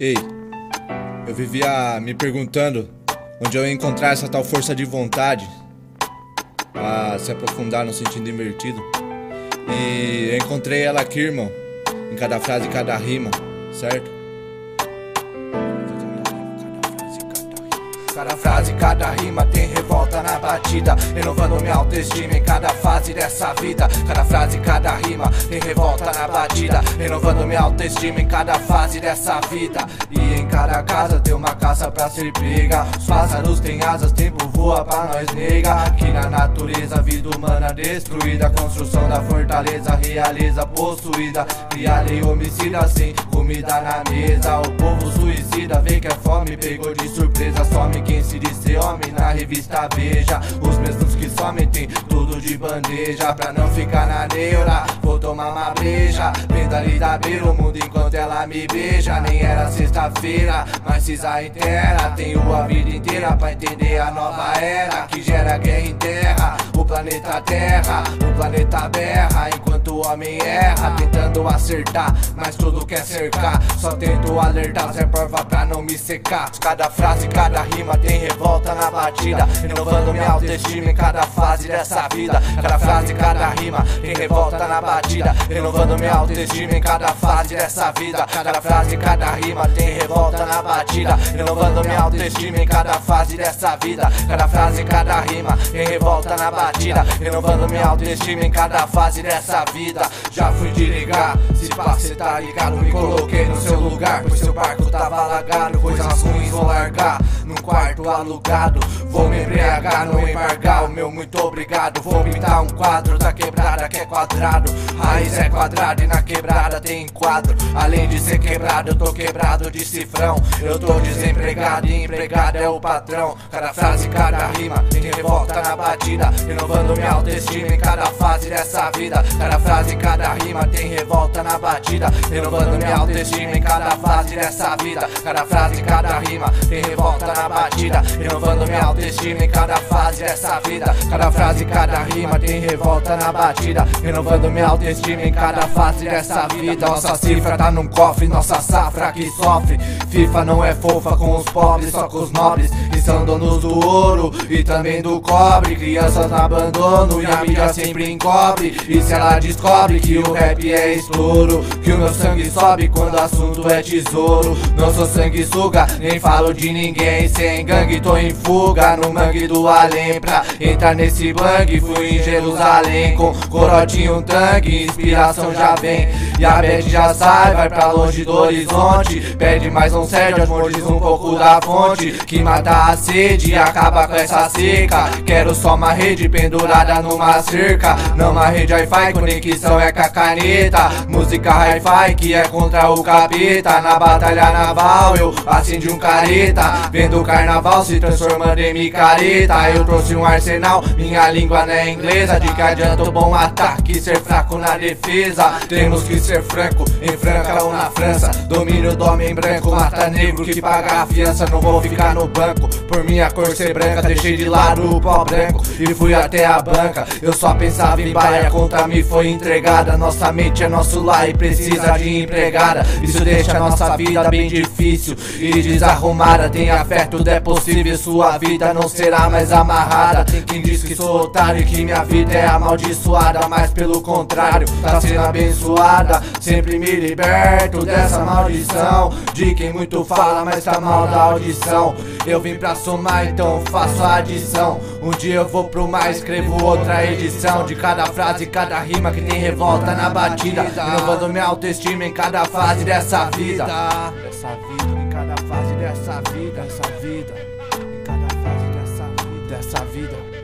Ei, eu vivia me perguntando onde eu ia encontrar essa tal força de vontade a se aprofundar no sentido invertido. E eu encontrei ela aqui, irmão, em cada frase e cada rima, certo? Cada frase, cada rima tem revolta na batida. Renovando minha autoestima em cada fase dessa vida. Cada frase, cada rima tem revolta na batida. Renovando minha autoestima em cada fase dessa vida. E em cada casa tem uma caça pra ser pega Os pássaros têm asas, tempo voa pra nós nega Aqui na natureza, vida humana destruída. Construção da fortaleza, realeza possuída. Cria lei homicida sem comida na mesa. O povo suicida, vê que é fome, pegou de surpresa. Some quem se diz ser homem na revista Veja. Os mesmos que somem tem tudo de bandeja. Pra não ficar na neura, vou tomar uma breja. Vem dali da beira o mundo enquanto ela me beija. Nem era sexta-feira, mas cisa inteira Tenho a vida inteira pra entender a nova era Que gera guerra em terra, o planeta Terra O planeta berra. Enquanto o homem erra Tentando acertar, mas tudo quer cercar. Só tento alertar, se é prova pra não me secar. Cada frase, cada rima tem revolta na batida Renovando minha autoestima em cada fase dessa vida. Cada frase, cada rima tem revolta na batida Renovando minha autoestima em cada fase dessa vida. Cada frase, cada rima tem revolta na batida Renovando minha autoestima em cada fase dessa vida. Cada frase, cada rima tem revolta na batida Renovando minha autoestima em cada fase dessa vida. Já fui de ligar, se cê tá ligado? Me coloquei no seu lugar, pois seu barco tava alagado Coisas ruins vou largar quarto alugado. Vou me embriagar, não embargar o meu muito obrigado. Vou pintar um quadro da quebrada que é quadrado. Raiz é quadrado e na quebrada tem quadro. Além de ser quebrado, eu tô quebrado de cifrão. Eu tô desempregado e empregado é o patrão. Cada frase, cada rima tem revolta na batida. Renovando minha autoestima em cada fase dessa vida. Cada frase, cada rima tem revolta na batida. Renovando minha autoestima em cada fase dessa vida. Cada frase, cada rima tem revolta na batida Renovando minha autoestima em cada fase dessa vida. Cada frase, cada rima tem revolta na batida Renovando minha autoestima em cada fase dessa vida. Nossa cifra tá num cofre, nossa safra que sofre. FIFA não é fofa com os pobres, só com os nobres E são donos do ouro e também do cobre. Crianças no abandono e a mídia sempre encobre E se ela descobre que o rap é estouro Que o meu sangue sobe quando o assunto é tesouro. Não sou sanguessuga, nem falo de ninguém Sem gangue tô em fuga no mangue do além. Pra entrar nesse bang fui em Jerusalém. Com corotinho, um tanque, inspiração já vem E a bad já sai, vai pra longe do horizonte. Pede mais um sério, diz um pouco da fonte. Que mata a sede e acaba com essa seca. Quero só uma rede pendurada numa cerca. Não uma rede hi-fi, conexão é com a caneta. Música hi-fi que é contra o capeta. Na batalha naval eu acendi um careta. Vendo o carnaval se transformando em micareta. Eu trouxe um arsenal, minha língua não é inglesa. De que adianta o bom ataque ser fraco na defesa? Temos que ser franco, em Franca ou na França. Domínio do homem branco, mata negro que paga a fiança. Não vou ficar no banco, por minha cor ser branca. Deixei de lado o pó branco e fui até a banca. Eu só pensava em baia, a conta me foi entregada. Nossa mente é nosso lar e precisa de empregada. Isso deixa a nossa vida bem difícil e desarrumada. Tenha fé, tudo é possível, sua vida não será mais amarrada. Tem quem diz que sou otário e que minha vida é amaldiçoada Mas pelo contrário, tá sendo abençoada Sempre me liberto dessa maldição. De quem muito fala, mas tá mal da audição. Eu vim pra somar, então faço a adição. Um dia eu vou pro mar, escrevo outra edição. De cada frase, cada rima que tem revolta na batida. Renovando minha autoestima em cada fase dessa vida. Dessa vida, em cada fase dessa vida. Dessa vida, em cada fase dessa vida. Dessa vida.